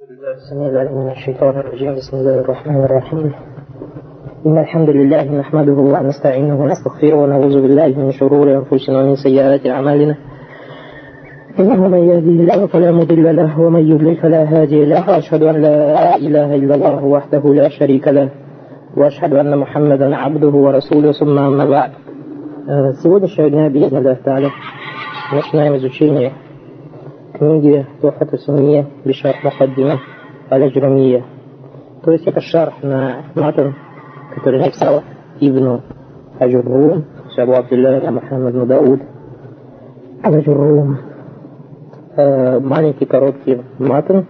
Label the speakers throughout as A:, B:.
A: من الشيطان الرجيم بسم الله الرحمن الرحيم. إن الحمد لله نحمده ونستعينه ونستغفره ونعوذ بالله من شرور أنفسنا ومن سيئات أعمالنا. إنه من يهدي الله فلا مضل له ومن يضلل فلا هادي له. وأشهد أن لا إله إلا الله وحده لا شريك له وأشهد أن محمدا عبده ورسوله. ثم أما بعد. آه، سيدنا الشيطان بإذن الله تعالى. Мы на изучении книги التحفة السنية بشرح المقدمة الآجرومية. То есть это شرح на матан, который написал Ибн Аджуррум, Абу Абдуллах Мухаммад Мудауд Аджуррум. Маленький короткий матан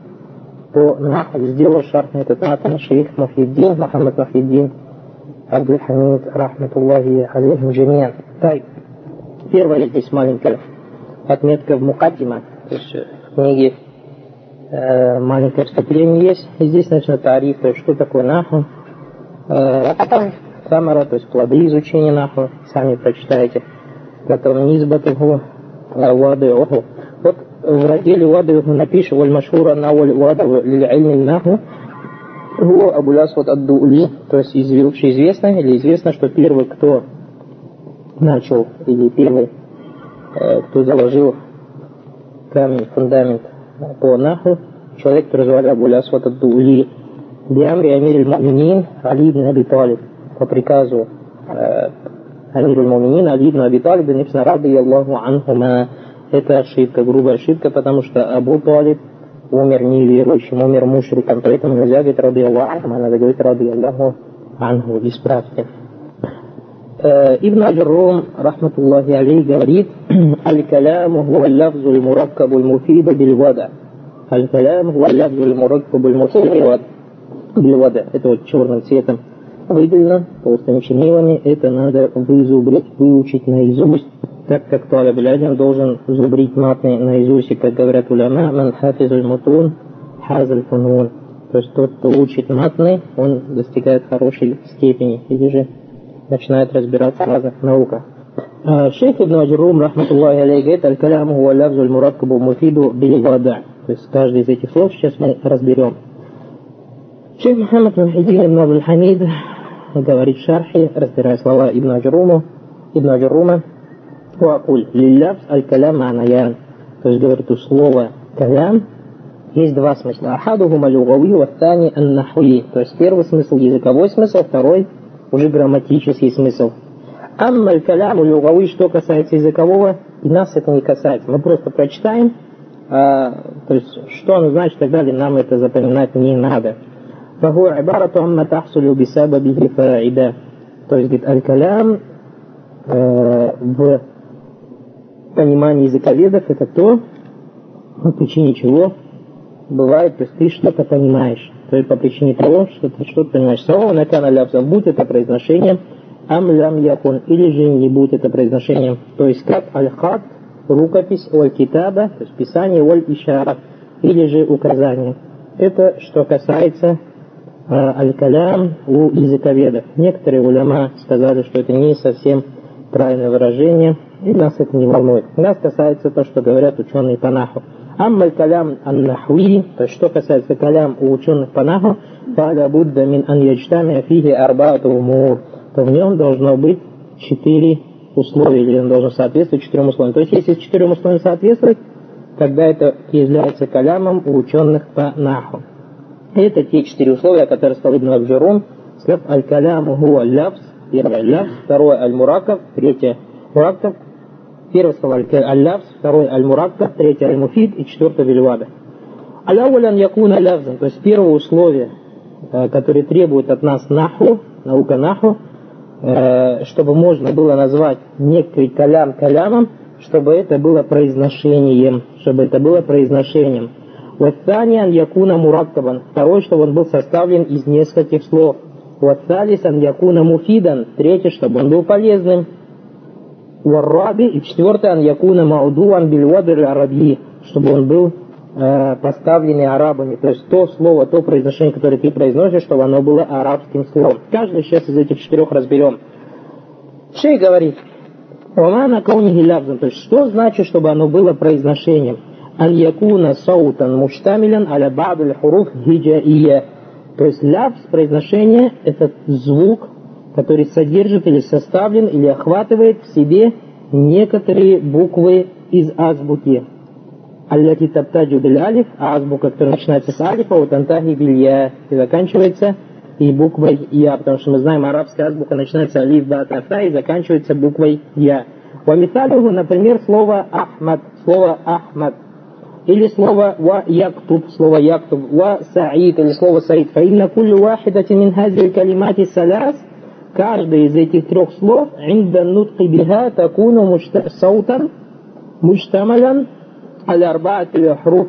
A: по наху сделал شرح на этот матан шейх Мухиддин, Мухаммад Мухиддин Абдул Хамид, رحمة الله عليهم جميعا. Первая здесь маленькая отметка в Мукаддима, то есть в книге э, маленькое вступление есть. И здесь начнет тариф, то есть что такое наху. Э, а самара, то есть плоды изучения наху, сами прочитаете. Потом низбатуху, вадыуху. Вот в разделе вадыуху напишем, валь машхура на валь вадыуху лиль наху. Гу Абу Асвад ад-Дули, то есть общеизвестно или известно, что первый, кто начал, или первый, э, кто заложил камень, фундамент по наху, человек, звали Абу Асвад ад-Дули, Биамри Амир аль-Муминин Али ибн Аби Талиб, по приказу э, Амир аль-Муминин Али ибн Аби Талиб, написано Раби Аллаху Анхума. Это ошибка, грубая ошибка, потому что Абу Талиб умер неверующим, умер мушриком, поэтому нельзя говорить ради Аллаху, а надо говорить ради Аллаху анху, исправьте. ابن الروم رحمة الله عليه говорит الكلام هو اللفظ المركب المفيد بالوضع الكلام هو اللفظ المركب المفيد بالوضع это вот черным цветом выделено толстыми чернилами это надо вызубрить, выучить наизусть так как талиб лядин должен зубрить матны наизусть, и как говорят уляма, ман хафизуль мутун, хазаль фунун. То есть тот, кто учит матны, он достигает хорошей степени, или же начинает разбираться в разных науках. А, шейх Ибн Аджрум, рахматуллахи алей, говорит, «Аль-каляму хуа лавзу аль-мурадкабу муфиду биль-вада». То есть каждый из этих слов сейчас мы разберем. Шейх Мухаммад Мухидин Ибн Абдул Хамид говорит в шархе, разбирая слова Ибн Аджруму, Ибн Аджрума, «Хуакуль лилляфз аль-калям анаян». То есть, говорит, у слова «калям» есть два смысла. Ахаду «Ахадухума люгави, ваттани аннахуи». То есть, первый смысл – языковой смысл, второй – уже грамматический смысл. Амма каляму люгави, что касается языкового, и нас это не касается. Мы просто прочитаем, а, то есть что оно значит и так далее, нам это запоминать не надо. فهو عبارة عما تحصل بسببه فائدة. То есть, говорит, аль-калям в понимание языковедов это то, по причине чего бывает, то есть ты что-то понимаешь. То есть по причине того, что ты что-то понимаешь. Слово накана лявза, будь это произношением, ам лям якун, или же не будет это произношением. То есть как аль-хат, рукопись, оль китаба, то есть писание, оль ишара, или же указание. Это что касается э, аль-калям у языковедов. Некоторые уляма сказали, что это не совсем правильное выражение, и нас это не волнует. Нас касается то, что говорят ученые по наху. Аммаль калям ан-нахви, то есть что касается калям у ученых по наху, фаля будда мин ан яджтами фиги арбаату умур, то в нем должно быть четыре условия, или он должен соответствовать четырем условиям. То есть если четырем условиям соответствовать, тогда это является калямом у ученых по наху. Это те четыре условия, которые сказал Ибн Абджарун, сказав аль-каляму хуа лявс, первое лявс, второе аль-мураков, третье мураков, Первый сказал аль-лавз, второй аль-мураккаб, третий аль-муфид и четвертый вильвада. Аляулян якуна лявзан, то есть первое условие, которое требует от нас наху, наука наху, чтобы можно было назвать некий калям калямом, чтобы это было произношением, чтобы это было произношением. Ваттаниан якуна мураккабан, второй, чтобы он был составлен из нескольких слов. Ватталисан якуна муфидан, третий, чтобы он был полезным. Варраби, и четвертое, ан якуна маудуан бильвадр араби, чтобы он был э, поставленный арабами. То есть то слово, то произношение, которое ты произносишь, чтобы оно было арабским словом. Каждый сейчас из этих четырех разберем. Шей говорит, Омана каунихи лявзан, то есть что значит, чтобы оно было произношением? ан якуна саутан муштамилян аля баб хуруф хиджаия. То есть лявс, произношение, это звук, который содержит или составлен или охватывает в себе некоторые буквы из азбуки. Аллати таптаджу дель алиф, а азбука, которая начинается с алифа, вот антахи билья, и заканчивается и буквой я, потому что мы знаем, арабская азбука начинается алиф, ба, та, и заканчивается буквой я. Вамисалюху, например, слово Ахмад, слово Ахмад, или слово ва яктуб, слово яктуб, ва саид, или слово саид. Фаинна кулю вахидати мин хази калимати саляс, каждый из этих трех слов, инда нутки биха такуну саутан муштамалян аля арбаат хруф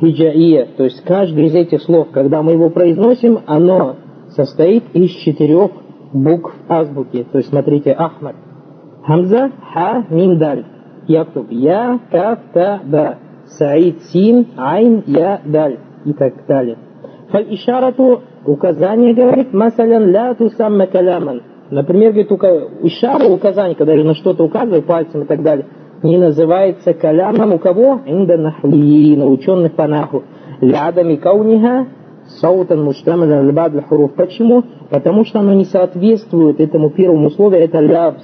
A: хиджаия. То есть каждый из этих слов, когда мы его произносим, оно состоит из четырех букв азбуки. То есть смотрите, Ахмад. Хамза, Ха, Мим, Даль. Яктуб. Я, Каф, Та, Да. Саид, Син, Айн, Я, Даль. И так далее. Фаль-ишарату указание говорит, масалян ля тусамма каляман. Например, говорит, ишара, указание, когда на что-то указывает пальцем и так далее, не называется калямом у кого? Инда нахлиина, ученых по наху. Лядами кауниха саутан муштамаля лбад хуруф. Почему? Потому что оно не соответствует этому первому условию, это лявз.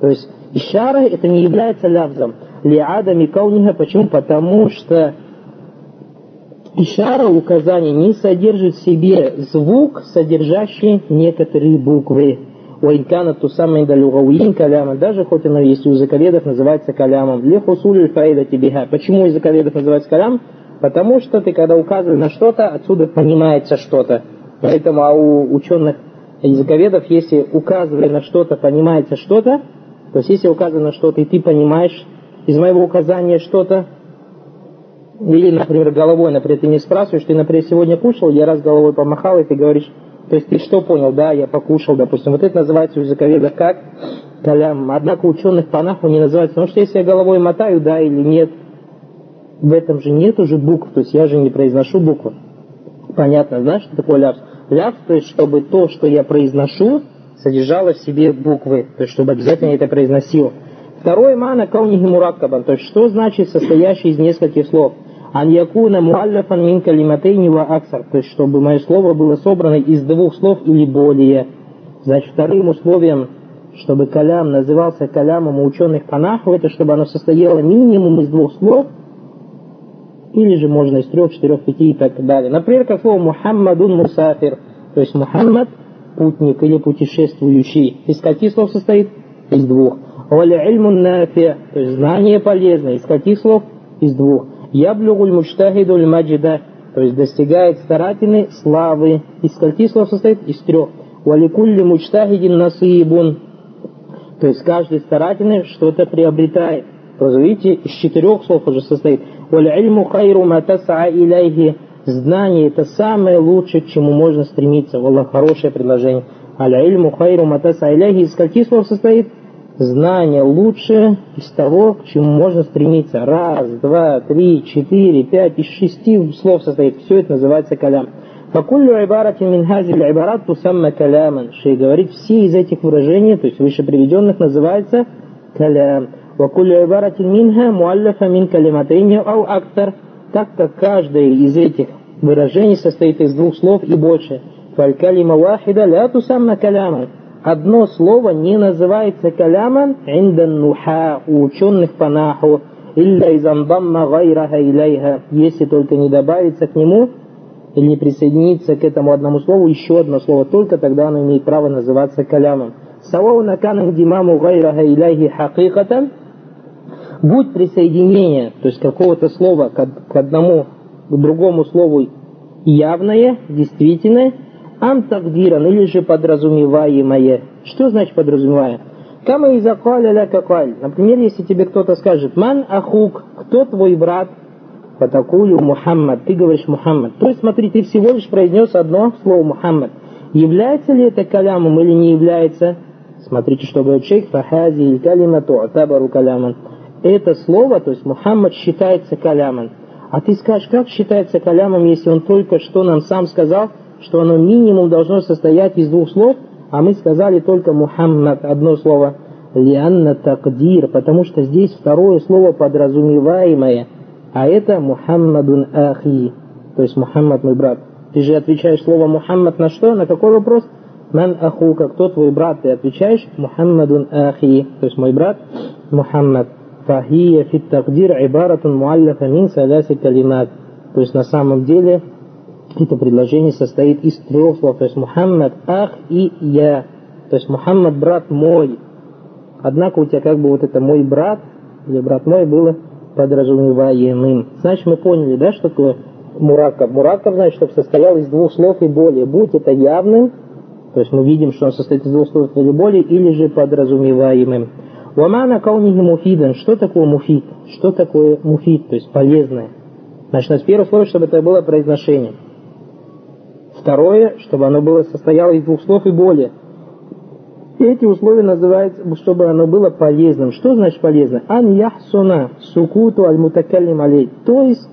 A: То есть ишара это не является лявзом. Лиадами кауниха. Почему? Потому что ишара указание не содержит в себе звук, содержащий некоторые буквы. Уайкана ту самый далюгауин каляма, даже хоть оно есть у языковедов называется калямом. Лехусуль фаида тибиха. Почему языковедов называется калям? Потому что ты, когда указываешь на что-то, отсюда понимается что-то. Поэтому а у ученых языковедов, если указывая на что-то, понимается что-то, то есть если указано на что-то, и ты понимаешь из моего указания что-то, или, например, головой, например, ты не спрашиваешь, ты, например, сегодня кушал, я раз головой помахал, и ты говоришь, то есть ты что понял, да, я покушал, допустим. Вот это называется у языковедов как калям. Однако ученых по наху не называется, потому что если я головой мотаю, да или нет, в этом же нет уже букв, то есть я же не произношу буквы. Понятно, знаешь, что такое ляпс? Ляпс, то есть чтобы то, что я произношу, содержало в себе буквы, то есть чтобы обязательно это произносил. Второе мана каунихи мураккабан, то есть что значит состоящий из нескольких слов? Ан якуна муаллафан мин калиматейни ва аксар, то есть чтобы мое слово было собрано из двух слов или более. Значит, вторым условием, чтобы калям назывался калямом у ученых по наху, это чтобы оно состояло минимум из двух слов – или же можно из трех, четырех, пяти и так далее. Например, как слово Мухаммадун Мусафир, то есть Мухаммад путник или путешествующий. Из каких слов состоит? Из двух. Валя ильмун нафи, то есть знание полезное. Из каких слов? Из двух. Яблюгуль муштахидуль маджида, то есть достигает старательной славы. Из каких слов состоит? Из трех. Валикулли муштахидин насибун, то есть каждый старательный что-то приобретает. То есть, видите, из четырех слов уже состоит. Валь-ильму хайру матаса илейхи. Знание это самое лучшее, к чему можно стремиться. Аллах, хорошее предложение. Аль-ильму хайру матаса илейхи. Из каких слов состоит? знание лучше из того, к чему можно стремиться. Раз, два, три, четыре, пять, из шести слов состоит. Все это называется калям. Факуллю айбарати минхази айбарат тусамма каляман. Шей говорит, все из этих выражений, то есть выше приведенных, называется калям. Вакуллю айбарати минха муаллафа мин калиматайни ау актар. Так как каждое из этих выражений состоит из двух слов и больше. Фалькалима вахида ля тусамма каляман. Одно слово не называется каляман индан нуха у ученых по наху илля изандамма гайраха илейха, если только не добавится к нему или не присоединится к этому одному слову еще одно слово, только тогда оно имеет право называться калямом. Савау накан димаму гайраха илейхи хакикатан, будь присоединение, то есть какого-то слова к одному, к другому слову явное, действительное, антагдиран или же подразумеваемое. Что значит подразумевая? Кама из ля какаль. Например, если тебе кто-то скажет, ман ахук, кто твой брат? Потакулю Мухаммад. Ты говоришь Мухаммад. То есть, смотри, ты всего лишь произнес одно слово Мухаммад. Является ли это калямом или не является? Смотрите, что говорит шейх. Фахази и калима ту'табару каляман это слово, то есть Мухаммад считается калямом. А ты скажешь, как считается калямом, если он только что нам сам сказал, что оно минимум должно состоять из двух слов, а мы сказали только Мухаммад, одно слово. Лианна такдир, потому что здесь второе слово подразумеваемое. А это Мухаммадун Ахи, то есть Мухаммад мой брат. Ты же отвечаешь слово Мухаммад на что? На какой вопрос? من أخوك, кто твой брат? Ты отвечаешь محمد أخي, то есть мой брат Мухаммад. فهي في التقدير عبارة مؤلفة من ثلاث كلمات. То есть на самом деле это предложение состоит из трех слов. То есть Мухаммад, أخ и Я. То есть Мухаммад брат мой. Однако у тебя как бы вот это мой брат или брат мой было подразумеваемым. Значит, мы поняли, да, что такое муракаб. Муракаб, значит, чтобы состоял из двух слов и более. Будь это явным, то есть мы видим, что он состоит из двух слов или более, или же подразумеваемым. Вамана каунихи муфидан. Что такое муфид? Что такое муфид? То есть полезное. Значит, первое условие, чтобы это было произношение. Второе, чтобы оно было состояло из двух слов и более. Эти условия называются, чтобы оно было полезным. Что значит полезно? Ан яхсуна сукуту аль мутакаллим алей. То есть,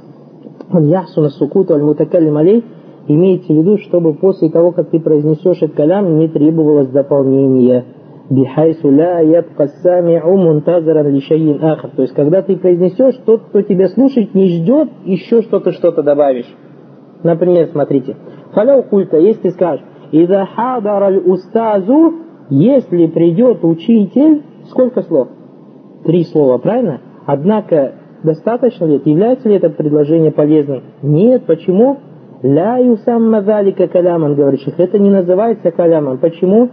A: ан яхсуна сукуту аль мутакаллим алей имеется в виду, чтобы после того, как ты произнесешь этот калям, не требовалось дополнения. Бихайсу ля ябка сами'у мунтазаран лишайин ахар. То есть, когда ты произнесешь, тот, кто тебя слушает, не ждет еще что-то, что-то добавишь. Например, смотрите. Фаляу культа, если ты скажешь, «Ида хадар аль устазу если придет учитель, сколько слов? Три слова, правильно? Однако, достаточно ли это? Является ли это предложение полезным? Нет, почему? Ля юсамма залика каляман, говорит. Это не называется каляман. Почему?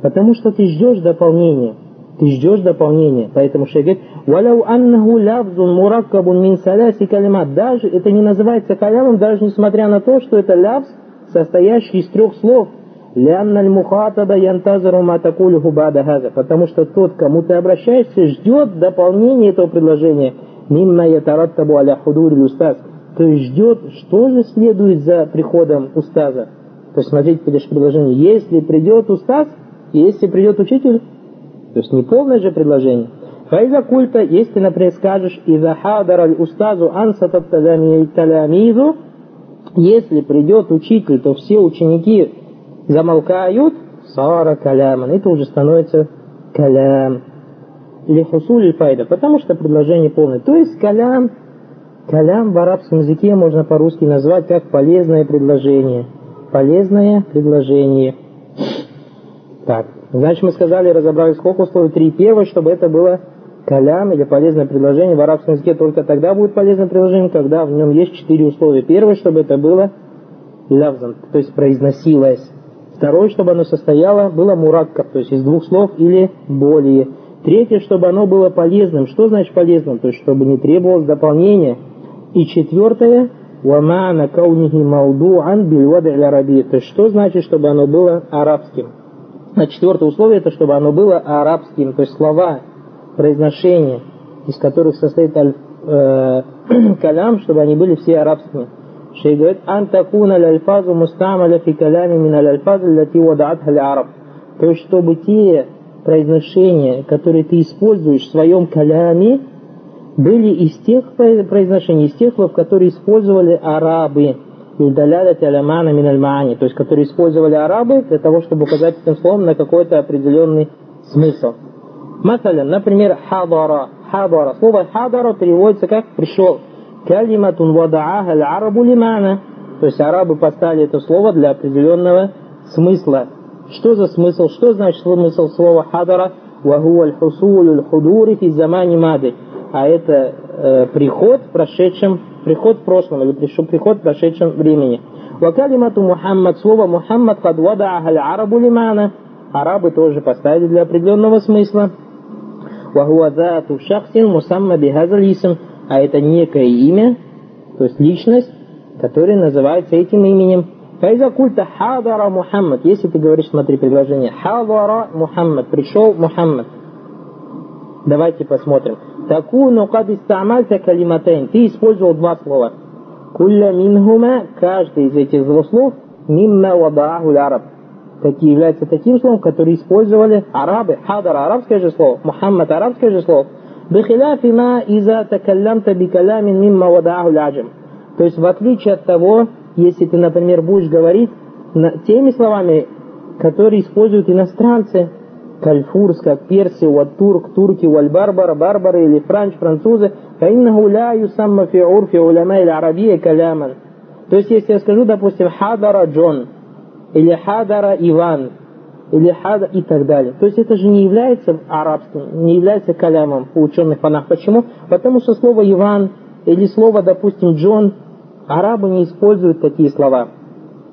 A: Потому что ты ждешь дополнения. Ты ждешь дополнения. Поэтому шейх говорит, «Валяу аннаху лавзун мураккабун мин саляси калимат». Даже это не называется калямом, даже несмотря на то, что это лавз, состоящий из трех слов. Лянна аль-мухатаба янтазару матакулюху бада хаза. Потому что тот, кому ты обращаешься, ждет дополнения этого предложения. Мимма ятараттабу аля худури устаз. То есть ждет, что же следует за приходом устаза. То есть смотрите, предложение. Если придет устаз, если придет учитель, то есть не полное же предложение. Файза культа, если, например, скажешь, «Иза хадар аль устазу ансатат талямизу», если придет учитель, то все ученики замолкают, сара каляман, это уже становится калям. Лихусуль файда, потому что предложение полное. То есть калям, калям в арабском языке можно по-русски назвать как полезное предложение. Полезное предложение. Так, значит мы сказали, разобрали сколько условий? Три. Первое, чтобы это было калям или полезное предложение. В арабском языке только тогда будет полезное предложение, когда в нем есть четыре условия. Первое, чтобы это было лявзан, то есть произносилось. Второе, чтобы оно состояло, было мураккаб, то есть из двух слов или более. Третье, чтобы оно было полезным. Что значит полезным? То есть, чтобы не требовалось дополнения. И четвертое, вамана каунихи маудуан бильвады араби. То есть, что значит, чтобы оно было арабским? А четвертое условие, это чтобы оно было арабским, то есть слова, произношения, из которых состоит аль, э, калям, чтобы они были все арабскими. Шейх говорит, ан такуна лальфазу мустамаля фи калями мин альфаз лати вадаатха араб. То есть, чтобы те произношения, которые ты используешь в своем каляме, были из тех произношений, из тех слов, которые использовали арабы. Юдалялят алямана то есть, которые использовали арабы для того, чтобы указать этим словом на какой-то определенный смысл. Масаля, например, хадара. Хадара. Слово хадара переводится как пришел калиматун вадааха арабу лимана. То есть арабы поставили это слово для определенного смысла. Что за смысл? Что значит смысл слова хадара? Ваху аль-хусулю аль-худури фи замани мады. А это э, приход в прошедшем, приход в прошлом или приход в прошедшем времени. Вакалимату Мухаммад, слово Мухаммад кад вадааха арабу лимана. Арабы тоже поставили для определенного смысла. Вахуа зату шахсин мусамма бихазаль исм а это некое имя, то есть личность, которая называется этим именем. Файза культа хадара Мухаммад. Если ты говоришь, смотри, предложение. Хадара Мухаммад. Пришел Мухаммад. Давайте посмотрим. Такуну кад истамальта калиматайн. Ты использовал два слова. Кулля минхума, каждый из этих двух слов, мимма вадааху араб Такие являются таким словом, которые использовали арабы. Хадар арабское же слово, Мухаммад арабское же слово. بخلاف ما إذا تكلمت بكلام مما وضعه العجم. То есть в отличие от того, если ты, например, будешь говорить теми словами, которые используют иностранцы, кальфурс, как персы, вот турк, турки, валь барбара, барбары или франч, французы, фаиннаху ля юсамма фи урфи уляма или арабия каляман. То есть, если я скажу, допустим, хадара Джон, или хадара Иван, или хада и так далее. То есть это же не является арабским, не является калямом у ученых фанах. Почему? Потому что слово Иван или слово, допустим, Джон, арабы не используют такие слова.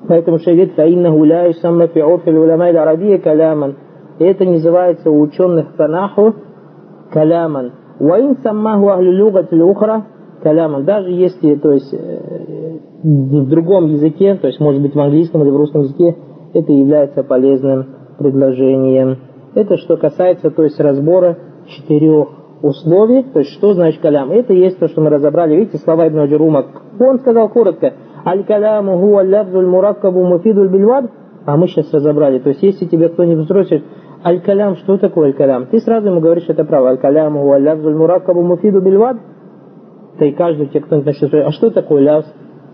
A: Поэтому шейдит фаинна гуляю самма фи урфиль уляма или арабия каляман. И это называется у ученых фанаху каляман. Ваин саммаху ахлю люгат ухра каляман. Даже если, то есть, э, в другом языке, то есть, может быть, в английском или в русском языке, это является полезным предложением. Это что касается, то есть, разбора четырех условий, то есть, что значит калям. Это есть то, что мы разобрали. Видите, слова Ибн Аджирума. Он сказал коротко, Аль-каляму хуа лябзуль мураккабу муфидуль бильвад, а мы сейчас разобрали. То есть, если тебе кто-нибудь спросит, Аль-калям, что такое аль-калям? Ты сразу ему говоришь, это право. Аль-каляму хуа лябзуль мураккабу муфиду бильвад. Ты каждый тебе кто-нибудь начнет спрашивать, а что такое лявз?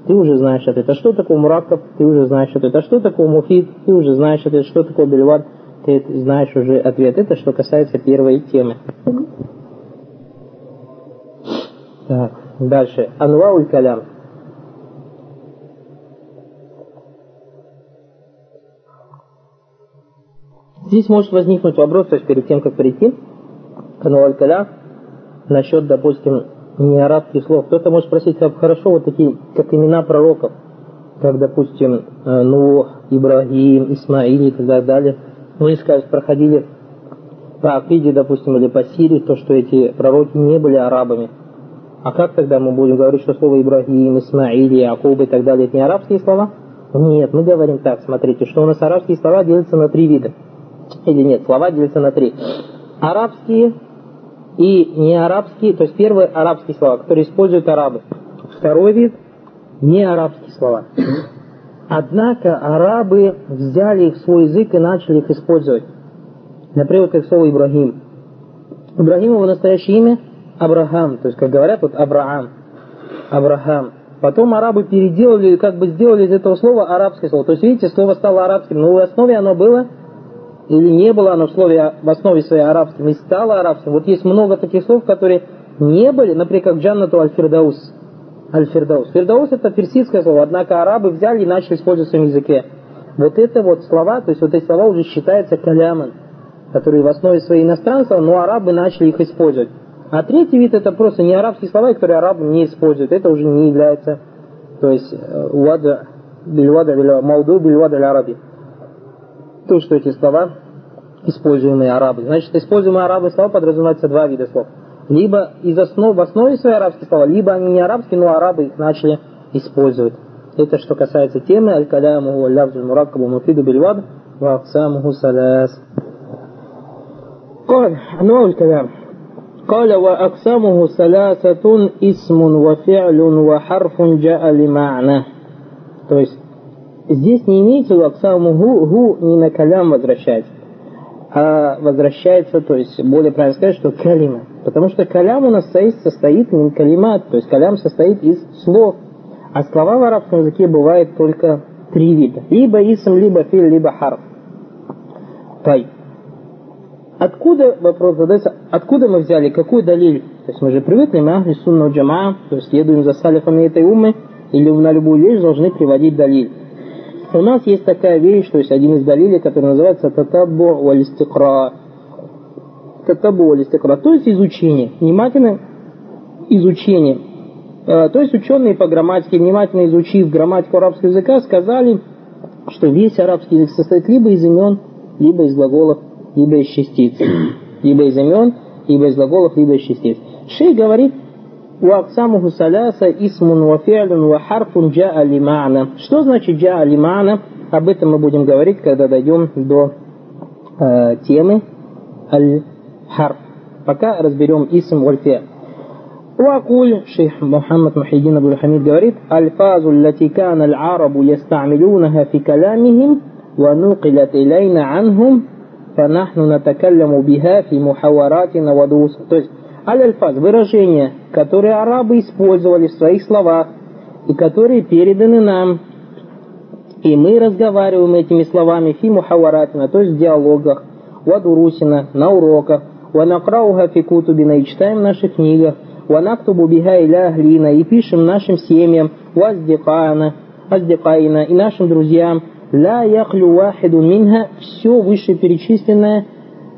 A: Ты уже знаешь ответ. А что такое мураккаб? Ты уже знаешь ответ. А что такое муфид? Ты уже знаешь ответ. Что такое бильвад? Ты знаешь уже ответ. Это что касается первой темы. Так, дальше. Анвауль калям. Здесь может возникнуть вопрос, то есть перед тем, как перейти к Анвауль калям, насчет, допустим, не арабских слов. Кто-то может спросить, как хорошо вот такие, как имена пророков, как, допустим, ну, Ибрагим, Исмаиль и так далее. Вы, скажете, проходили по Акиде, допустим, или по Сирии, то, что эти пророки не были арабами. А как тогда мы будем говорить, что слово Ибрагим, Исмаиль, Якуб и так далее, это не арабские слова? Нет, мы говорим так, смотрите, что у нас арабские слова делятся на три вида. Или нет, слова делятся на три. Арабские, и не арабские, то есть первые арабские слова, которые используют арабы. Второй вид – не арабские слова. Однако арабы взяли их в свой язык и начали их использовать. Например, как слово Ибрагим. Ибрагим его настоящее имя – Абрахам, то есть, как говорят, вот Абраам. Абрахам. Потом арабы переделали, как бы сделали из этого слова арабское слово. То есть, видите, слово стало арабским, но в основе оно было или не было оно в, слове, в основе своей арабским и стало арабским. Вот есть много таких слов, которые не были, например, как Джаннату Аль-Фирдаус. Аль-Фирдаус. Фирдаус это персидское слово, однако арабы взяли и начали использовать в своем языке. Вот это вот слова, то есть вот эти слова уже считаются каляман, которые в основе своей иностранства, но арабы начали их использовать. А третий вид это просто не арабские слова, которые арабы не используют. Это уже не является, то есть, э, вада, бильвада, мауду, бильвада, араби то, что эти слова используемые арабы. Значит, используемые арабы слова подразумеваются два вида слов. Либо из основ, в основе своей арабские слова, либо они не арабские, но арабы их начали использовать. Это что касается темы аль-каляму лявзу мураккабу муфиду бильвад ва аксамуху саляс. قال أنواع الكلام قال وأقسامه ثلاثة اسم وفعل وحرف جاء لمعنى то есть Здесь не имеется в аксаму гу, гу не на калям возвращается, а возвращается, то есть более правильно сказать, что калима. Потому что калям у нас состоит, состоит не калимат, то есть калям состоит из слов. А слова в арабском языке бывает только три вида. Либо исм, либо фил, либо харф. Тай. Откуда, вопрос задается, откуда мы взяли, какой далиль? То есть мы же привыкли, мы ахли сунна джама, то есть следуем за салифами этой уммы, или на любую вещь должны приводить далиль. У нас есть такая вещь, то есть один из далилей, который называется татабу валистикра. Татабу валистикра, то есть изучение, внимательное изучение. Э, то есть ученые по грамматике, внимательно изучив грамматику арабского языка, сказали, что весь арабский язык состоит либо из имен, либо из глаголов, либо из частиц. Либо из имен, либо из глаголов, либо из частиц. Шей говорит, وأقسامه ثلاثة اسم وفعل وحرف جاء لمعنى. Что значит جاء لمعنى? Об этом мы будем говорить, когда дойдем до э, темы аль-харф. Пока разберем исм вальфиаль. وأقول شيخ محمد محي الدين أبو الحميد говорит الفاظ التي كان العرب يستعملونها في كلامهم ونقلت إلينا عنهم فنحن نتكلم بها في محاوراتنا ودروس то есть аль-альфаз выражения которые арабы использовали в своих словах и которые переданы нам. И мы разговариваем этими словами фи мухаваратина, то есть в диалогах, вадурусина, на уроках, ванакрауха фи кутубина, и читаем в наших книгах, ванактубу биха иля глина, и пишем нашим семьям, ваздикана, аздикаина, и нашим друзьям, ла яхлю вахиду минха, все вышеперечисленное,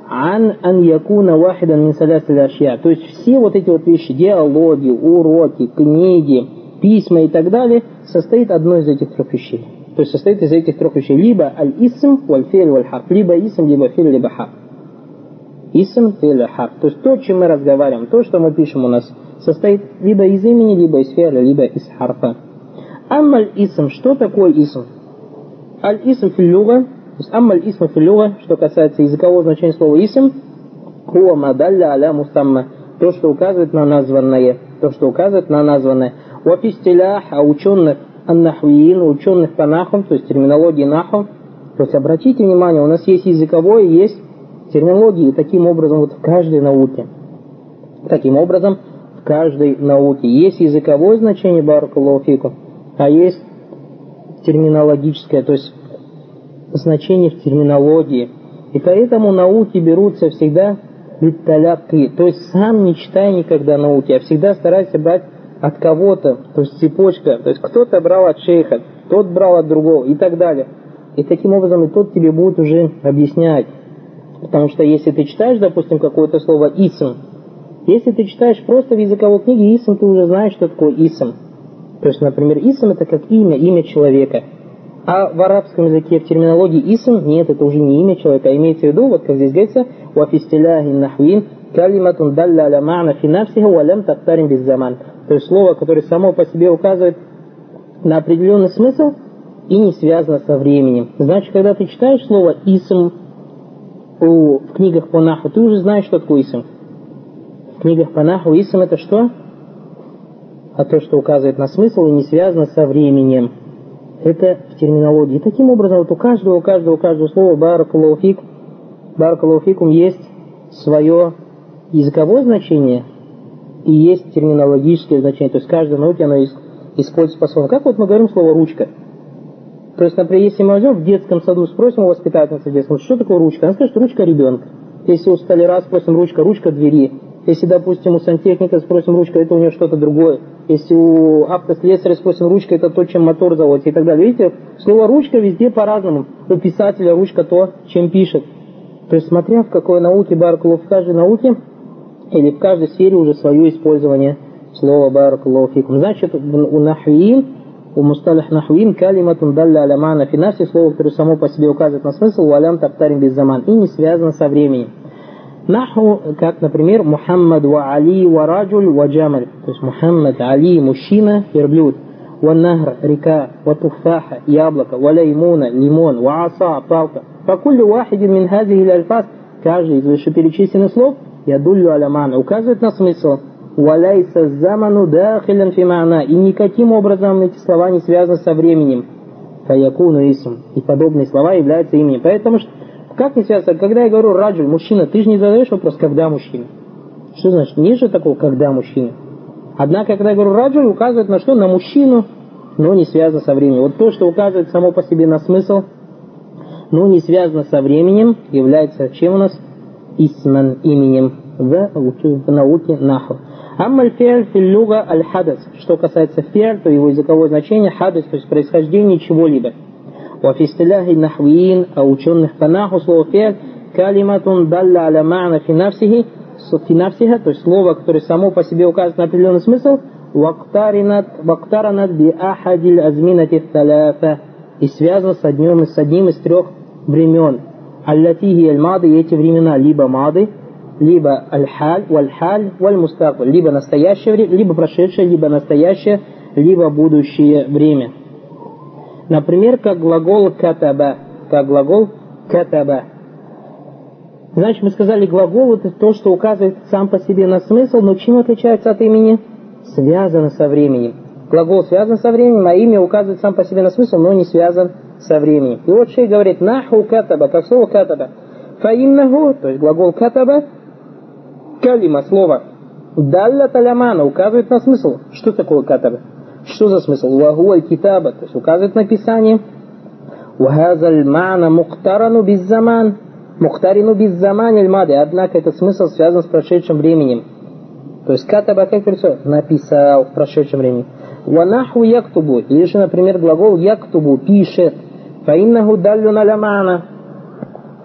A: ан ан якуна вахидан мин То есть все вот эти вот вещи, диалоги, уроки, книги, письма и так далее, состоит одной из этих трех вещей. То есть состоит из этих трех вещей. Либо аль-исм, валь-фель, валь-харф. Либо исм, либо фель, либо харф. Исм, фель, харф. То есть то, чем мы разговариваем, то, что мы пишем у нас, состоит либо из имени, либо из феля, либо из харфа. Аммаль исм. Что такое исм? Аль-исм филлюга. То есть аммаль исм филлюга, что касается языкового значения слова исм, хуа мадалля аля мустамма. То, что указывает на названное. То, что указывает на названное. Вафистилях, а ученых аннахвиин, ученых по наху, то есть терминологии наху. То есть обратите внимание, у нас есть языковое, есть терминологии, таким образом вот в каждой науке. Таким образом, в каждой науке есть языковое значение баракалуфику, а есть терминологическое, то есть значение в терминологии. И поэтому науки берутся всегда биталяки, то есть сам не читай никогда науки, а всегда старайся брать от кого-то, то есть цепочка, то есть кто-то брал от шейха, тот брал от другого и так далее. И таким образом и тот тебе будет уже объяснять. Потому что если ты читаешь, допустим, какое-то слово «исм», если ты читаешь просто в языковой книге «исм», ты уже знаешь, что такое «исм». То есть, например, «исм» это как имя, имя человека. А в арабском языке, в терминологии «исм» нет, это уже не имя человека, а имеется в виду, вот как здесь говорится, «Вафистиляхи нахвин калиматун далля аля ма'на фи нафсиха ва лям тактарим без заман». То есть слово, которое само по себе указывает на определенный смысл и не связано со временем. Значит, когда ты читаешь слово «исм» в книгах по наху, ты уже знаешь, что такое «исм». В книгах по наху «исм» это что? А то, что указывает на смысл и не связано со временем. Это в терминологии. Таким образом, вот у каждого, у каждого, у каждого слова «баракалуфик», «баракалуфикум» есть свое языковое значение – и есть терминологическое значение. То есть каждой науке оно используется по-своему. Как вот мы говорим слово «ручка». То есть, например, если мы возьмем в детском саду, спросим у воспитательницы детского, что такое ручка? Она скажет, ручка ребенка. Если у столяра спросим ручка, ручка двери. Если, допустим, у сантехника спросим ручка, это у нее что-то другое. Если у автослесаря спросим ручка, это то, чем мотор заводится и так далее. Видите, слово ручка везде по-разному. У писателя ручка то, чем пишет. То есть, смотря в какой науке, Баркулов, в каждой науке или в каждой сфере уже свое использование слова баракаллаху фикум. Значит, у нахвиин, у мусталих нахвиин калиматун далля алямана финаси, слово, которое само по себе указывает на смысл, валям таптарим без заман, и не связано со временем. Наху, как, например, Мухаммад ва Али ва Раджуль ва Джамаль. То есть Мухаммад, Али, мужчина, верблюд. Ва Нахр, река, ва Туфаха, яблоко, ва Лаймуна, лимон, ва Аса, палка. Факулли вахидин мин хазихи альфас. Каждый из вышеперечисленных слов ядуллю аля указывает на смысл. Валяйса заману дахилен фимана. И никаким образом эти слова не связаны со временем. Фаякуну исм. И подобные слова являются именем. Поэтому как не связано? Когда я говорю раджуль, мужчина, ты же не задаешь вопрос, когда мужчина. Что значит? Нет же такого, когда мужчина. Однако, когда я говорю раджуль, указывает на что? На мужчину, но не связано со временем. Вот то, что указывает само по себе на смысл, но не связано со временем, является чем у нас? исман именем в, науке наху. Аммаль фиаль филлюга аль хадас. Что касается фиаль, то его языковое значение хадас, то есть происхождение чего-либо. وفي нахвиин, а ученых по наху слово фиаль калиматун далля аля ма'на фи нафсихи фи то есть слово, которое само по себе указывает на определенный смысл, вактаранат вактаранат би ахадиль азминати таляфа и связано с одним, с одним из трех времен. Аллати аль-мады, эти времена либо мады, либо аль-халь, валь-халь, валь-мустакбаль, либо настоящее время, либо прошедшее, либо настоящее, либо будущее время. Например, как глагол катаба, как глагол катаба. Значит, мы сказали, глагол это то, что указывает сам по себе на смысл, но чем отличается от имени? Связано со временем. Глагол связан со временем, а имя указывает сам по себе на смысл, но не связан со временем. И вот шей говорит, наху катаба, как слово катаба. Фаиннаху, то есть глагол катаба, калима, слово, далля талямана, указывает на смысл. Что такое катаба? Что за смысл? Вагуаль китаба, то есть указывает на писание. Вахазаль мана мухтарану беззаман. Мухтарину без замани мады, однако этот смысл связан с прошедшим временем. То есть катаба как лицо написал в прошедшем времени. Ванаху яктубу, или же, например, глагол яктубу пишет. Фаиннаху даллю на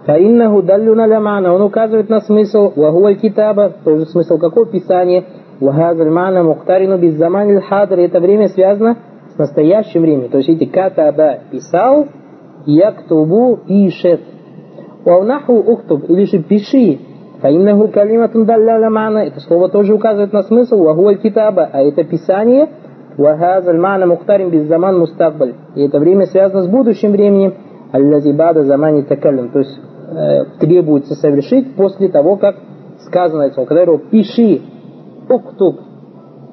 A: Фаиннаху даллю на Он указывает на смысл. Вахуаль китаба, тоже смысл какого писания. Мана мухтарину без замани хадр. Это время связано с настоящим временем. То есть эти катаба писал, яктубу пишет. Вавнаху ухтуб, или же пиши. Фаиннаху калиматун далляля мана. Это слово тоже указывает на смысл. Вахуаль китаба, а это писание. Вахазаль мана мухтарин без заман мустакбаль. И это время связано с будущим временем. Аллази бада замани такалим. То есть э, требуется совершить после того, как сказано это. Когда его пиши, уктуб.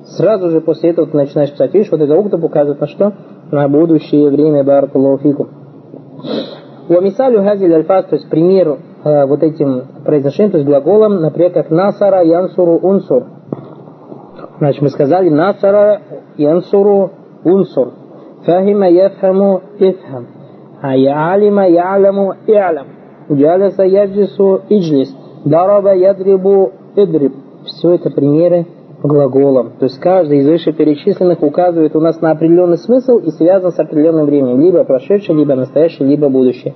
A: Сразу же после этого ты начинаешь писать. Видишь, вот это уктуб указывает на что? На будущее время баракулуфику. Уамисалю газиль альфаз, то есть пример э, вот этим произношением, то есть глаголом, например, как насара янсуру унсур. Значит, мы сказали насара янсуру унсур. Фахима яфхаму ифхам. А яалима я'ламу и'лам. Джаласа яджису иджлис. Дараба ядрибу идриб. Все это примеры глаголом. То есть каждый из вышеперечисленных указывает у нас на определенный смысл и связан с определенным временем. Либо прошедшее, либо настоящее, либо будущее.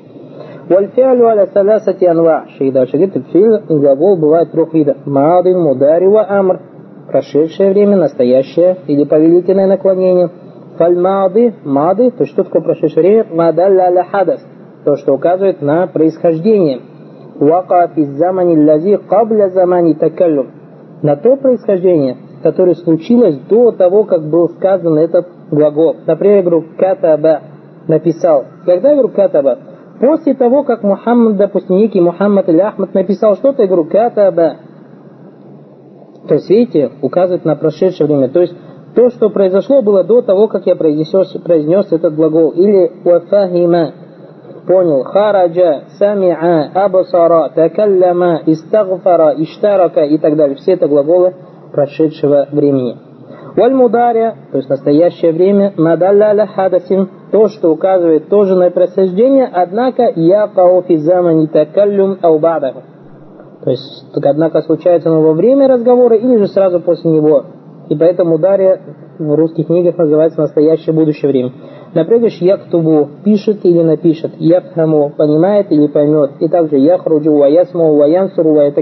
A: Вальфиалю аля салясати анва. Шейх дальше говорит, фил глагол бывает трех видов. Мадин, мудари, ва амр. Прошедшее время, настоящее или повелительное наклонение. Фальмады, мады, то есть что такое прошедшее время? Мадалля аля хадас. То, что указывает на происхождение. Вака физзамани лази кабля замани такаллюм на то происхождение, которое случилось до того, как был сказан этот глагол. Например, говорю «катаба» написал. Когда я говорю «катаба»? После того, как Мухаммад, допустим, некий Мухаммад или Ахмад написал что-то, я говорю «катаба». То есть, видите, указывает на прошедшее время. То есть, то, что произошло, было до того, как я произнес, произнес этот глагол. Или «вафахима» понял, хараджа, самиа, абасара, такалляма, истагфара, иштарака и так далее. Все это глаголы прошедшего времени. Валь мударя, то есть настоящее время, надалля хадасин, то, что указывает тоже на происхождение, однако я кауфи замани такаллюм аубадаху. То есть, однако случается оно во время разговора или же сразу после него. И поэтому ударя в русских книгах называется настоящее будущее время. Например, яктубу пишет или напишет, яфхаму понимает или поймет, и также яхруджу ва ясму ва янсуру ва.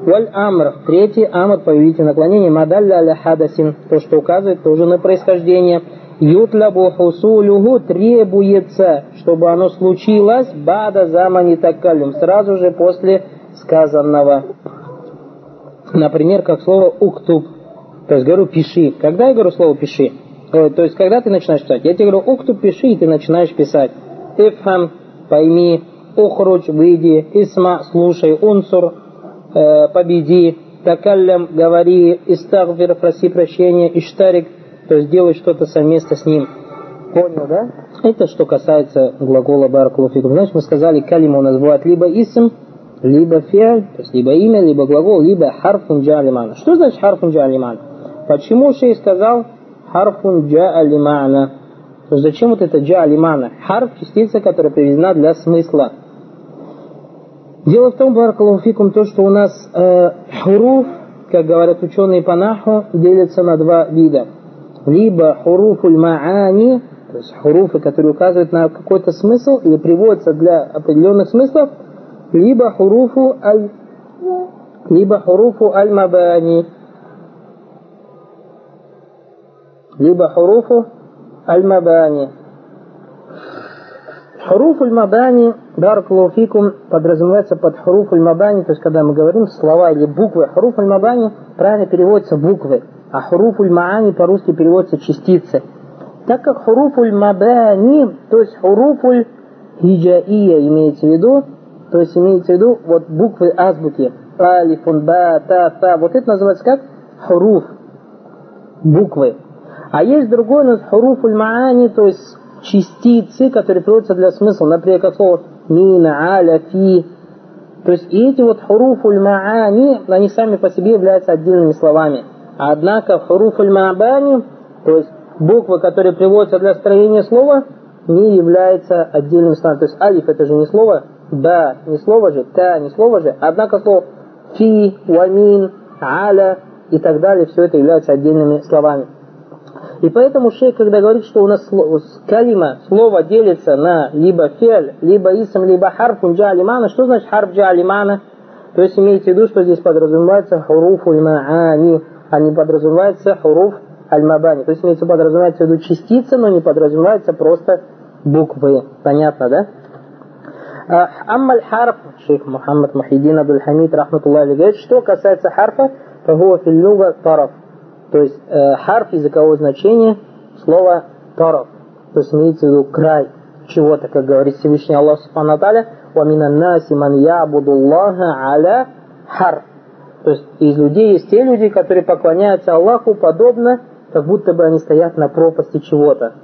A: Валь амр, третий амр, повелитель наклонения, мадалля аля хадасин, то, что указывает тоже на происхождение. Ютлабу хусулюху требуется, чтобы оно случилось, бада замани такалюм, сразу же после сказанного. Например, как слово уктуб, то есть говорю пиши. Когда я говорю слово пиши? Э, то есть когда ты начинаешь писать? Я тебе говорю уктуб пиши, и ты начинаешь писать. Ифхам, пойми, ухруч, выйди, исма, слушай, унсур, э, победи, такаллям, говори, истагфир, проси прощения, иштарик, то есть делай что-то совместно с ним. Понял, да? Это что касается глагола баракулуфикум. Значит, мы сказали, калима у нас бывает либо исм, либо фиаль, то есть либо имя, либо глагол, либо харфун джалимана. Что значит харфун джалимана? Почему шей сказал харфун джа алимана? То есть зачем вот это джа алимана? Харф частица, которая привезена для смысла. Дело в том, баракалуфикум, то, что у нас э, хуруф, как говорят ученые по наху, делятся на два вида. Либо хуруфуль маани, то есть хуруфы, которые указывают на какой-то смысл или приводятся для определенных смыслов, либо хуруфу аль либо хуруфу аль-мабани, либо хуруфу аль-мабани. Хуруф аль-мабани, баракулуфикум, подразумевается под хуруф аль-мабани, то есть когда мы говорим слова или буквы, хуруф аль-мабани правильно переводится буквы, а хуруф аль-маани по-русски переводится частицы. Так как хуруф аль-мабани, то есть хуруф аль-хиджаия имеется в виду, то есть имеется в виду вот буквы азбуки, алифун, ба, та, та, вот это называется как хуруф, буквы. А есть другой у нас хуруфуль маани, то есть частицы, которые приводятся для смысла, например, как слово мина, аля, фи. То есть и эти вот хуруфуль маани, они сами по себе являются отдельными словами. Однако хуруфуль маабани, то есть буквы, которые приводятся для строения слова, не является отдельным станом. То есть алиф это же не слово, да, не слово же, та, не слово же, однако слово фи, вамин, аля и так далее, все это являются отдельными словами. И поэтому шейх, когда говорит, что у нас калима, слово делится на либо фель, либо исм, либо харф, джалимана, что значит харф джалимана? То есть имейте в виду, что здесь подразумевается хуруф маани, а не подразумевается хуруф аль-мабани. То есть имеется подразумевается в виду частица, но не подразумевается просто буквы. Понятно, да? Аммаль харф, шейх Мухаммад Мухиддин Абдул Хамид, рахматуллахи, говорит, что касается харфа, фагуа филлюга тараф. То есть э, харф языкового значения слова таров. То есть имеется в виду край чего-то, как говорит Всевышний Аллах Субхану Таля, «Вамина наси ман ябудуллаха аля хар». То есть из людей есть те люди, которые поклоняются Аллаху подобно, как будто бы они стоят на пропасти чего-то.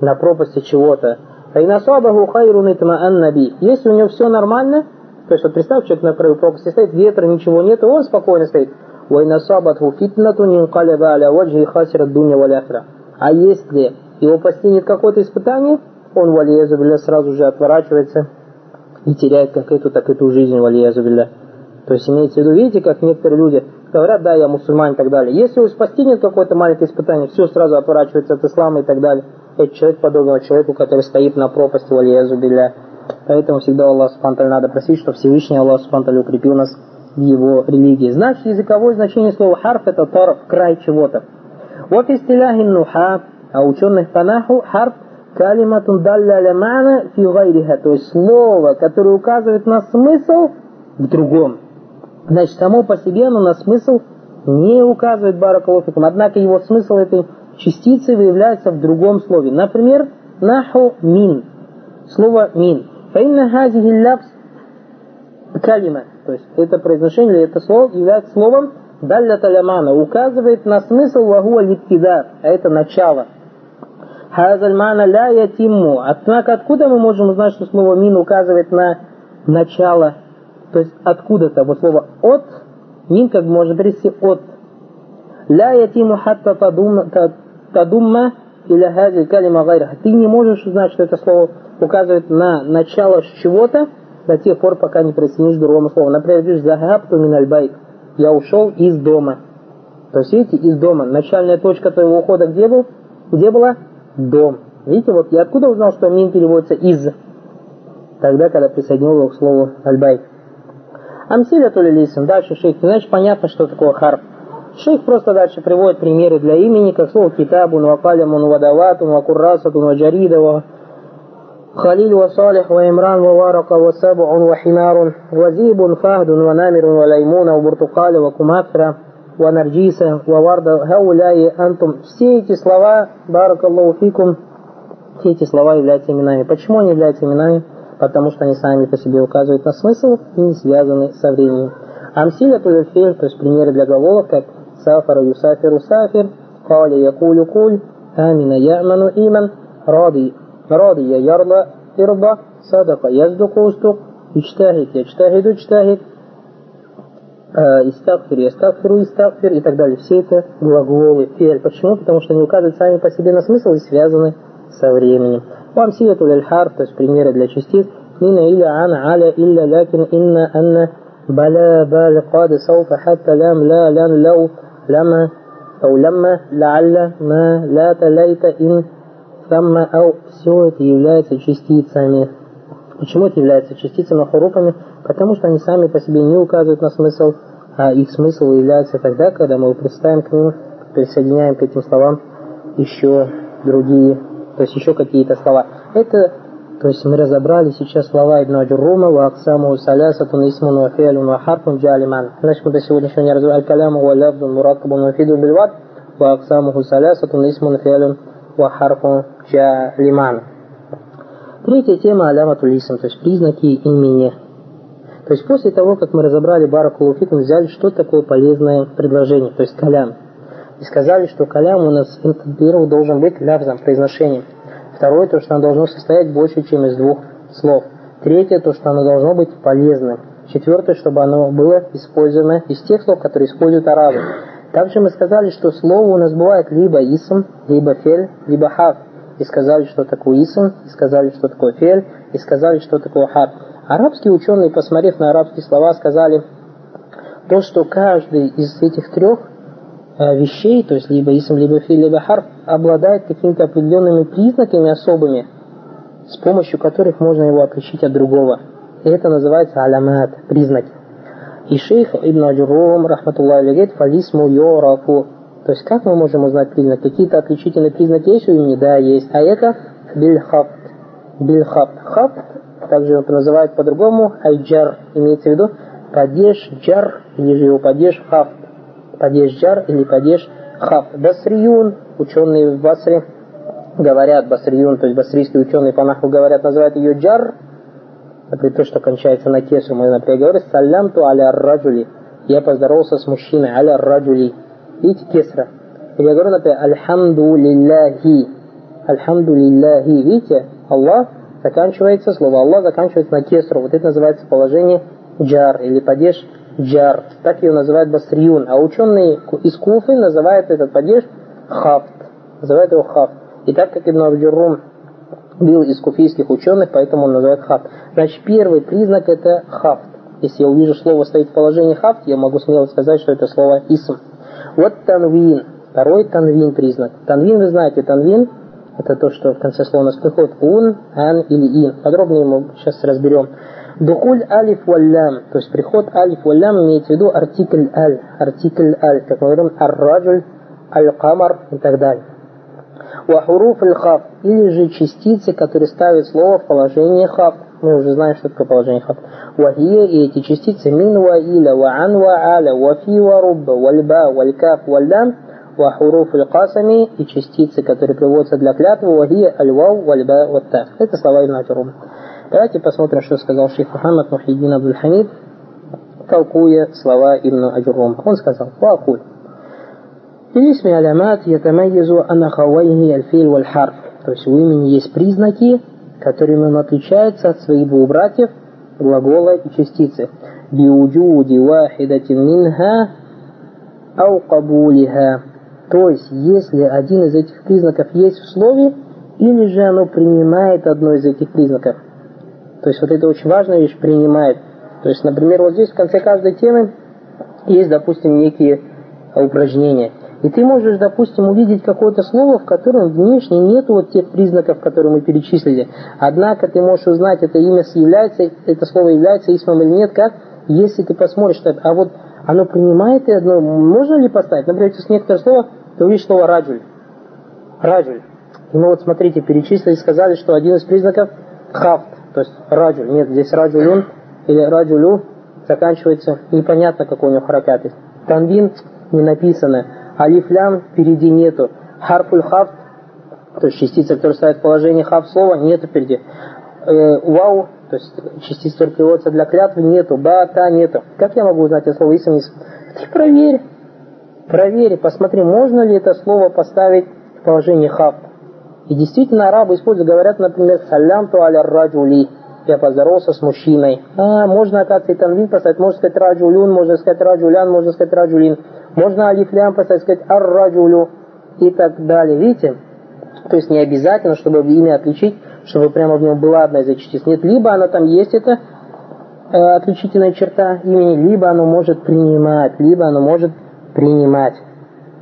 A: На пропасти чего-то. «Фаинасуабаху хайрун итмаан наби». Если у него все нормально, то есть вот представь, человек на краю пропасти стоит, ветра, ничего нет, он спокойно стоит – Вайнасабатху фитнату нинкалева аля ваджи хасира дуня валяхра. А если его постигнет какое-то испытание, он валиязу сразу же отворачивается и теряет как эту, так эту жизнь валиязу То есть имеется в виду, видите, как некоторые люди говорят, да, я мусульман и так далее. Если уж постигнет какое-то маленькое испытание, все сразу отворачивается от ислама и так далее. Это человек подобного человеку, который стоит на пропасти валиязу билля. Поэтому всегда Аллах Субтитры надо просить, чтобы Всевышний Аллах Субтитры укрепил нас в его религии. Значит, языковое значение слова харф это тарф, край чего-то. Вот истиляхи нуха, а ученых танаху харф калиматун далля мана фи гайриха, то есть слово, которое указывает на смысл в другом. Значит, само по себе оно на смысл не указывает баракалуфикум, однако его смысл этой частицы выявляется в другом слове. Например, наху мин. Слово мин. Фаинна хазихи лапс калима. То есть это произношение или это слово является словом далля талямана. Указывает на смысл вагуа липтида. А это начало. Хазаль мана ля ятимму. Однако откуда мы можем узнать, что слово мин указывает на начало? То есть откуда-то. Вот слово от, мин как можно перевести от. Ля ятиму хатта тадумма или хази калима гайра. Ты не можешь узнать, что это слово указывает на начало чего-то до тех пор, пока не присоединишь к другому слову. Например, говоришь захабту миналь байк. Я ушел из дома. То есть, видите, из дома. Начальная точка твоего ухода где был? Где была? Дом. Видите, вот я откуда узнал, что мин переводится из? Тогда, когда присоединил его к слову альбайк. Амсиля то ли лисин. Дальше шейх. Значит, понятно, что такое харф. Шейх просто дальше приводит примеры для имени, как слово китабун, вакалямун, вадаватун, вакуррасатун, ваджаридова, خليل وصالح وإمران وورق وسبع وحمار وزيب فهد ونامر وليمون وبرتقال وكمثرة ونرجيسة وورد هؤلاء أنتم все эти слова بارك الله فيكم все эти слова являются именами. Почему они являются именами? Потому что они сами по себе указывают на смысл и не связаны со временем. Амсиля тулюфель, то есть примеры для глаголов, как сафар, юсафиру, сафир, кали, якулю, куль, амина, яману, иман, ради, راضي يرضى يرضى صدق يصدق يصدق اجتهد يجتهد اجتهد истагфир, ястагфиру, истагфир и так далее. Все это глаголы, фель. Почему? Потому что они указывают сами по себе на смысл и связаны со временем. Вам силяту ляльхар, то есть примеры для частиц. Мина иля ана аля илля лякин инна анна бала бал قاد سوف حتى لام لا لن لو لما أو لما لعل ما لا تليت إن Самма ау, все это является частицами. Почему это является частицами хуруфами? Потому что они сами по себе не указывают на смысл, а их смысл является тогда, когда мы представим к ним, присоединяем к этим словам еще другие, то есть еще какие-то слова. Это, то есть мы разобрали сейчас слова Ибн Аджуррума, ва аксаму салясатун исмун ва фиалун джалиман. Значит, мы до сегодня еще не разобрали аль-каляму ва лабдун мураккабун ва бильват, ва аксамуху салясатун исмун фиалун ва лиман. Третья тема аляматуль исм, то есть признаки имени. То есть после того, как мы разобрали баракулуфит, мы взяли, что такое полезное предложение, то есть калям. И сказали, что калям у нас, первый должен быть лявзом, произношением. Второе, то, что оно должно состоять больше, чем из двух слов. Третье, то, что оно должно быть полезным. Четвертое, чтобы оно было использовано из тех слов, которые используют арабы. Также мы сказали, что слово у нас бывает либо исм, либо фель, либо хав. и сказали, что такое исм, и сказали, что такое фель, и сказали, что такое харф. Арабские ученые, посмотрев на арабские слова, сказали, то, что каждый из этих трех э, вещей, то есть либо اسم, либо فعل, либо حرف, обладает какими-то определенными признаками особыми, с помощью которых можно его отличить от другого. И это называется علامات, признаки. И шейх Ибн Аджурум, رحمه الله, говорит, فالاسم يعرف. То есть как мы можем узнать признак? Какие-то отличительные признаки есть у имени? Да, есть. А это بالخفض. بالخفض. خفض также его называют по-другому, айджар, имеется в виду падеж джар, или же его падеж хафт. Падеж джар или падеж хафт. Басриюн, ученые в Басре, говорят басриюн, то есть басрийские ученые по наху говорят, называют ее джар, например, то, что кончается на кесу, мы, например, говорим, салям ту аля раджули, я поздоровался с мужчиной, аля раджули, видите, кесра. Или я говорю, например, альхамду лилляхи, الحمد لله, видите, Аллах заканчивается, слово Аллах заканчивается на кесру. Вот это называется положение جر или падеж جر. Так ее называют بصريون. А ученые из Куфы называют этот падеж خفض. Называют его خفض. И так как Ибн Аджурум был из куфийских ученых, поэтому он называет خفض. Значит, первый признак это خفض. Если я увижу слово стоит в положении خفض, я могу смело сказать, что это слово اسم. Вот تنوين. Второй تنوين признак. تنوين, вы знаете, تنوين это то, что в конце слова у нас приходит ـٌ, ـً или ـٍ. Подробнее мы сейчас разберем. دخول الألف واللام, то есть приход الألف واللام имеется в виду артикль ال, артикль ال, как мы говорим, الرجل, القمر и так далее. وحروف الخفض, или же частицы, которые ставят слово в положение خفض. Мы уже знаем, что такое положение خفض. Вахия и эти частицы мин ва иля, ва ан ва аля, ва фи ва рубба, вальба, валькаф, валлям – وحروف القسم и частицы, которые приводятся для клятвы, وهي الواو والباء والتاء. Это слова Ибн Аджурум. Давайте посмотрим, что сказал шейх Мухаммад Мухиддин Абдул Хамид, толкуя слова Ибн Аджурум. Он сказал, وأقول. للاسم علامات يتميز عن أخويه الفعل والحرف. То есть у имени есть признаки, которыми он отличается от своих двух братьев, глагола и частицы. بوجود واحدة منها ау кабулиха. То есть, если один из этих признаков есть в слове, или же оно принимает одно из этих признаков. То есть вот это очень важная вещь, принимает. То есть, например, вот здесь в конце каждой темы есть, допустим, некие упражнения. И ты можешь, допустим, увидеть какое-то слово, в котором внешне нет вот тех признаков, которые мы перечислили. Однако ты можешь узнать, это имя является, это слово является исмом или нет, как если ты посмотришь, что это, а вот оно принимает и одно, можно ли поставить? Например, если некоторое слово ты увидишь слово раджуль. Раджуль. Мы вот смотрите, перечислили, сказали, что один из признаков хафт, то есть раджуль. Нет, здесь раджулюн или раджулю заканчивается непонятно, какой у него харакат. Танвин не написано. Алифлям впереди нету. Харфуль хафт, то есть частица, которая ставит положение хафт слова, нету впереди. Э, вау, то есть частица, которая приводится для клятвы, нету. Ба, та, нету. Как я могу узнать это слово, если не... Ты проверь. Проверь, посмотри, можно ли это слово поставить в положение хаф. И действительно арабы используют, говорят, например, салям ту аля раджули. Я поздоровался с мужчиной. А, можно, оказывается, и танвин поставить. Можно сказать раджулюн, можно сказать раджулян, можно сказать раджулин. Можно алифлям поставить, сказать ар-раджулю и так далее. Видите? То есть не обязательно, чтобы имя отличить, чтобы прямо в нем была одна из этих частиц. Нет, либо она там есть, это э, отличительная черта имени, либо оно может принимать, либо оно может принимать.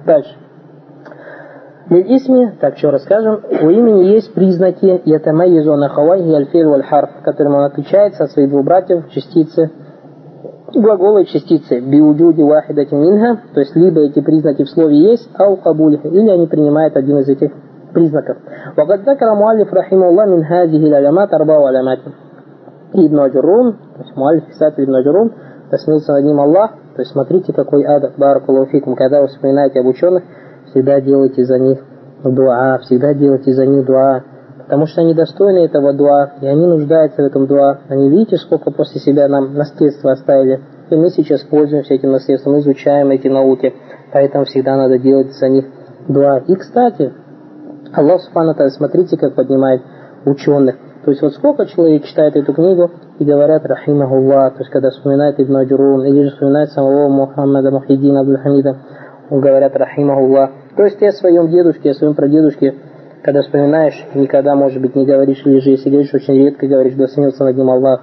A: Дальше. Лиль-исми, так еще расскажем, у имени есть признаки ятамайизу на хавайхи аль-филь валь-харф, которым он отличается от своих двух братьев, частицы, глаголы частицы, биуджуди вахидати минха, то есть либо эти признаки в слове есть, ау кабулиха, или они принимают один из этих признаков. وقد ذكر مؤلف رحمه الله من هذه العلامات أربع علامات. Ибн Аджурум, то есть муалиф писатель Ибн Аджурум, посмеется над ним Аллах, то есть смотрите, какой адаб, баракулуфикум, когда вы вспоминаете об ученых, всегда делайте за них дуа, всегда делайте за них дуа, потому что они достойны этого дуа, и они нуждаются в этом дуа. Они видите, сколько после себя нам наследства оставили, и мы сейчас пользуемся этим наследством, изучаем эти науки, поэтому всегда надо делать за них дуа. И, кстати, Аллах Субхану смотрите, как поднимает ученых. То есть вот сколько человек читает эту книгу и говорят Рахимахуллах, то есть когда вспоминает Ибн Аджурун, или же вспоминает самого Мухаммада Мухиддина Абдульхамида, говорят Рахимахуллах. То есть я о своем дедушке, о своем прадедушке когда вспоминаешь, никогда, может быть, не говоришь, или же если говоришь, очень редко говоришь, благословился над ним Аллах.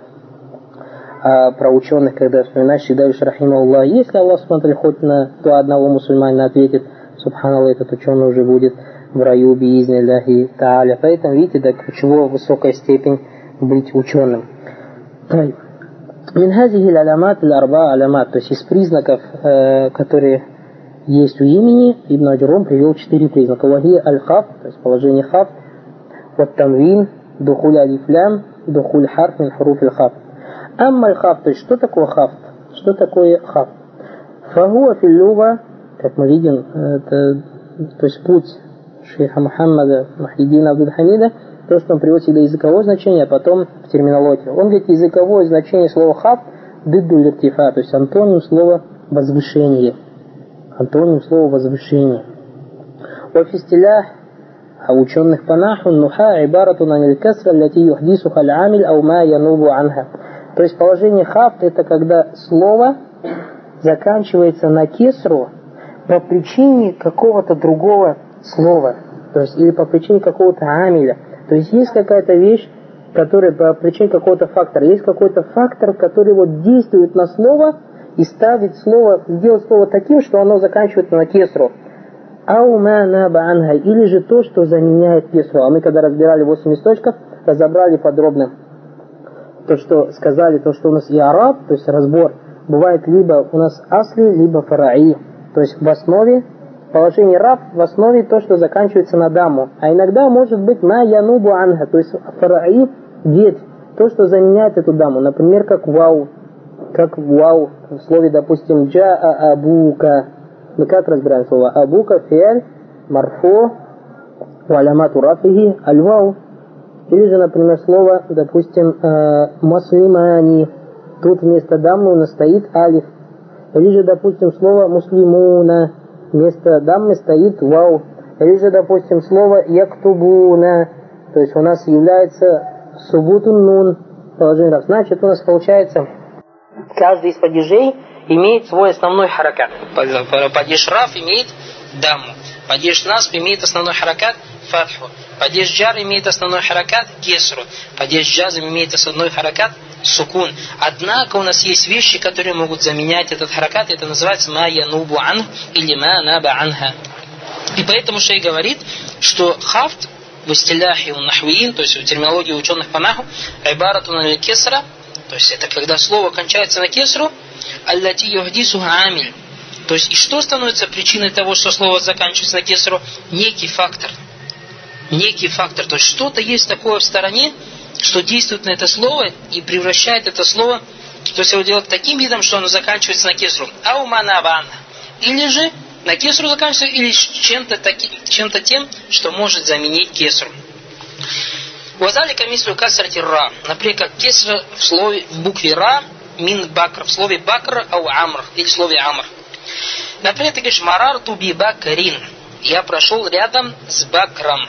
A: А про ученых, когда вспоминаешь, всегда говоришь, رحمه الله. Если Аллах смотрит хоть на дуа одного мусульманина ответит, سبحان الله, этот ученый уже будет в раю, بإذن الله تعالى. Поэтому, видите, до чего высокая степень быть ученым. من هذه العلامات أربع علامات, то есть из признаков, э, которые есть у имени, Ибн Аджурум привел четыре признака. وهي الخفض, то есть положение خفض, вот тамвин, духуль алифлям, духуль харф мин харуф аль-хаф. Амма аль-хаф, то есть что такое хаф? Что такое хаф? Фагуа филлюга, как мы видим, это то есть путь шейха Мухаммада Махидина Абдул Хамида, то, что он приводит всегда языковое значение, а потом в терминологию. Он говорит, языковое значение слова хаб лертифа, то есть антоним слова возвышение. Антоним слова возвышение. Офистилях а ученых по наху нуха ибарату на касра ляти юхдисуха аль-амиль ау ма янубу анха. То есть положение хаб это когда слово заканчивается на кесру по причине какого-то другого слова, то есть или по причине какого-то амиля. То есть есть какая-то вещь, которая по причине какого-то фактора, есть какой-то фактор, который вот действует на слово и ставит слово, сделать слово таким, что оно заканчивается на кесру. Аума наба или же то, что заменяет кесру. А мы когда разбирали 8 источников, разобрали подробно то, что сказали, то, что у нас и араб, то есть разбор, бывает либо у нас асли, либо фараи. То есть в основе положение раб в основе то, что заканчивается на даму. А иногда может быть на янубу анха, то есть фараи ветвь, то, что заменяет эту даму. Например, как вау, как вау в слове, допустим, джаа абука. Мы как разбираем слово абука, фиаль, марфо, валямату рафихи, аль-вау. Или же, например, слово, допустим, э, маслимани. Тут вместо дамы у нас стоит алиф. Или же, допустим, слово муслимуна. Вместо дамы стоит вау. Или же, допустим, слово яктубуна. То есть у нас является субутун нун. Положение Значит, у нас получается, каждый из падежей имеет свой основной харакат. Падеж раф имеет даму. Падеж насп имеет основной харакат фатху. Падеж джар имеет основной харакат кесру. Падеж джазм имеет основной харакат сукун. Однако у нас есть вещи, которые могут заменять этот харакат. Это называется ма янубу ан или ма наба анха. И поэтому шей говорит, что хафт в истиляхе у нахвиин, то есть в терминологии ученых по наху, айбарату на кесра, то есть это когда слово кончается на кесру, аллати юхдису амиль. То есть и что становится причиной того, что слово заканчивается на кесру? Некий фактор. Некий фактор. То есть что-то есть такое в стороне, что действует на это слово и превращает это слово, то есть его делает таким видом, что оно заканчивается на кесру. Ауманабан. Или же на кесру заканчивается, или чем-то чем тем, что может заменить кесру. Вазалика мислю касрати ра. Например, как кесра в слове в букве ра, мин бакр, в слове бакр, ау амр, или в слове амр. Например, ты говоришь марар туби бакрин. Я прошел рядом с бакром.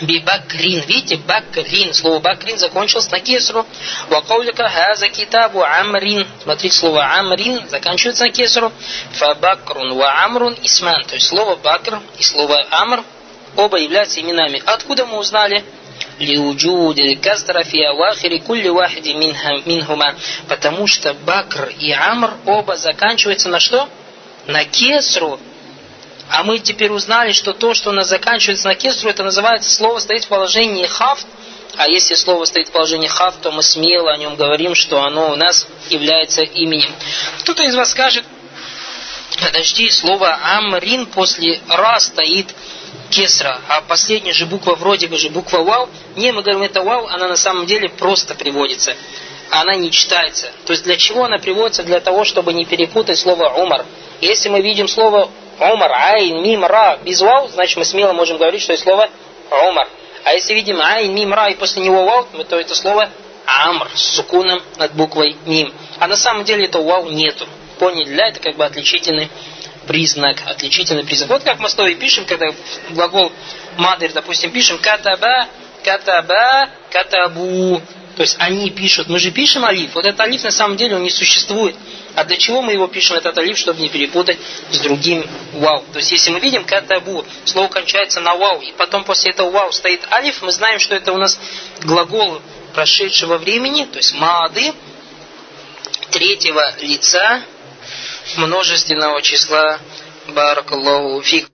A: Бибакрин. Видите, бакрин. Слово бакрин закончилось на кесру. Вакаулика хаза китабу амрин. Смотрите, слово амрин заканчивается на кесру. Фабакрун ва амрун исман. То есть слово бакр и слово амр оба являются именами. Откуда мы узнали? لوجود الكسر في أواخر كل واحد منهما потому что Бакр и Амр оба заканчиваются на что? На кесру а мы теперь узнали, что то, что у нас заканчивается на кесру, это называется слово стоит в положении хафт. А если слово стоит в положении хафт, то мы смело о нем говорим, что оно у нас является именем. Кто-то из вас скажет, подожди, слово амрин после ра стоит кесра, а последняя же буква вроде бы же буква вау. Не, мы говорим, это вау, она на самом деле просто приводится. Она не читается. То есть для чего она приводится? Для того, чтобы не перепутать слово умар. Если мы видим слово Умар, Айн, Мим, Ра, без вау, значит мы смело можем говорить, что это слово Умар. А если видим Айн, Мим, Ра и после него вау, то это слово Амр с сукуном над буквой Мим. А на самом деле это вау нету. Поняли, да? Это как бы отличительный признак. Отличительный признак. Вот как мы в слове пишем, когда глагол мадыр, допустим, пишем катаба, катаба, катабу. То есть они пишут. Мы же пишем алиф. Вот этот алиф на самом деле он не существует. А для чего мы его пишем, этот алиф, чтобы не перепутать с другим вау. То есть, если мы видим катабу, слово кончается на вау, и потом после этого вау стоит алиф, мы знаем, что это у нас глагол прошедшего времени, то есть маады, третьего лица множественного числа Баракаллаху фик.